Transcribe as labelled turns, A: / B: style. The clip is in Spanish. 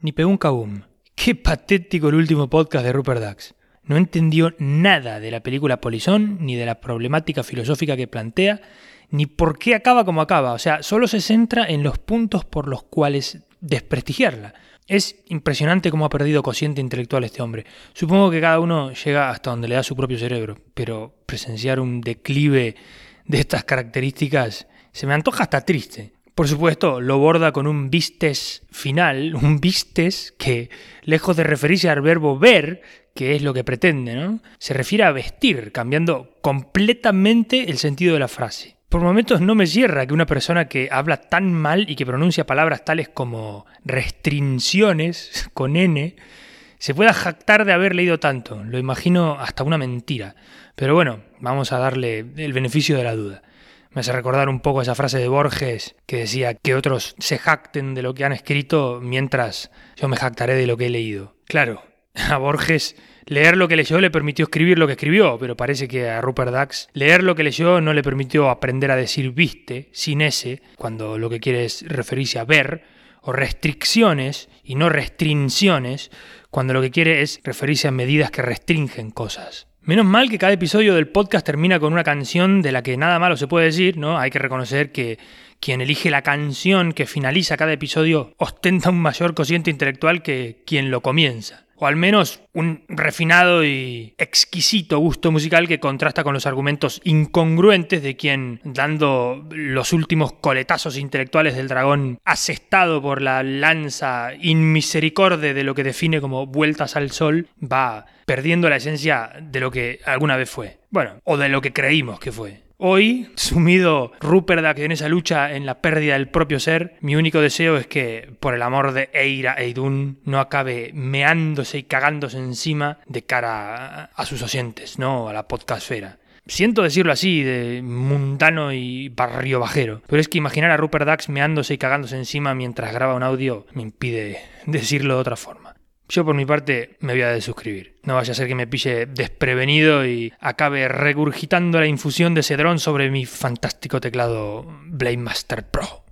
A: Ni pegó un kabum. Qué patético el último podcast de Rupert Dax. No entendió nada de la película Polizón, ni de la problemática filosófica que plantea, ni por qué acaba como acaba. O sea, solo se centra en los puntos por los cuales desprestigiarla. Es impresionante cómo ha perdido cociente intelectual este hombre. Supongo que cada uno llega hasta donde le da su propio cerebro, pero presenciar un declive de estas características se me antoja hasta triste. Por supuesto, lo borda con un vistes final, un vistes que, lejos de referirse al verbo ver, que es lo que pretende, ¿no? Se refiere a vestir, cambiando completamente el sentido de la frase. Por momentos no me cierra que una persona que habla tan mal y que pronuncia palabras tales como restricciones con N se pueda jactar de haber leído tanto. Lo imagino hasta una mentira. Pero bueno, vamos a darle el beneficio de la duda. Me hace recordar un poco esa frase de Borges que decía que otros se jacten de lo que han escrito mientras yo me jactaré de lo que he leído. Claro, a Borges Leer lo que leyó le permitió escribir lo que escribió, pero parece que a Rupert Dax leer lo que leyó no le permitió aprender a decir viste sin ese, cuando lo que quiere es referirse a ver, o restricciones y no restricciones, cuando lo que quiere es referirse a medidas que restringen cosas. Menos mal que cada episodio del podcast termina con una canción de la que nada malo se puede decir, ¿no? Hay que reconocer que quien elige la canción que finaliza cada episodio ostenta un mayor cociente intelectual que quien lo comienza o al menos un refinado y exquisito gusto musical que contrasta con los argumentos incongruentes de quien, dando los últimos coletazos intelectuales del dragón asestado por la lanza inmisericorde de lo que define como vueltas al sol, va perdiendo la esencia de lo que alguna vez fue. Bueno, o de lo que creímos que fue. Hoy, sumido Rupert en esa lucha en la pérdida del propio ser, mi único deseo es que, por el amor de Eira Eidun, no acabe meándose y cagándose encima de cara a sus oyentes, ¿no? A la podcastfera. Siento decirlo así, de mundano y barrio bajero, pero es que imaginar a Rupert Dax meándose y cagándose encima mientras graba un audio me impide decirlo de otra forma. Yo por mi parte me voy a desuscribir. No vaya a ser que me pille desprevenido y acabe regurgitando la infusión de cedrón sobre mi fantástico teclado Blade Master Pro.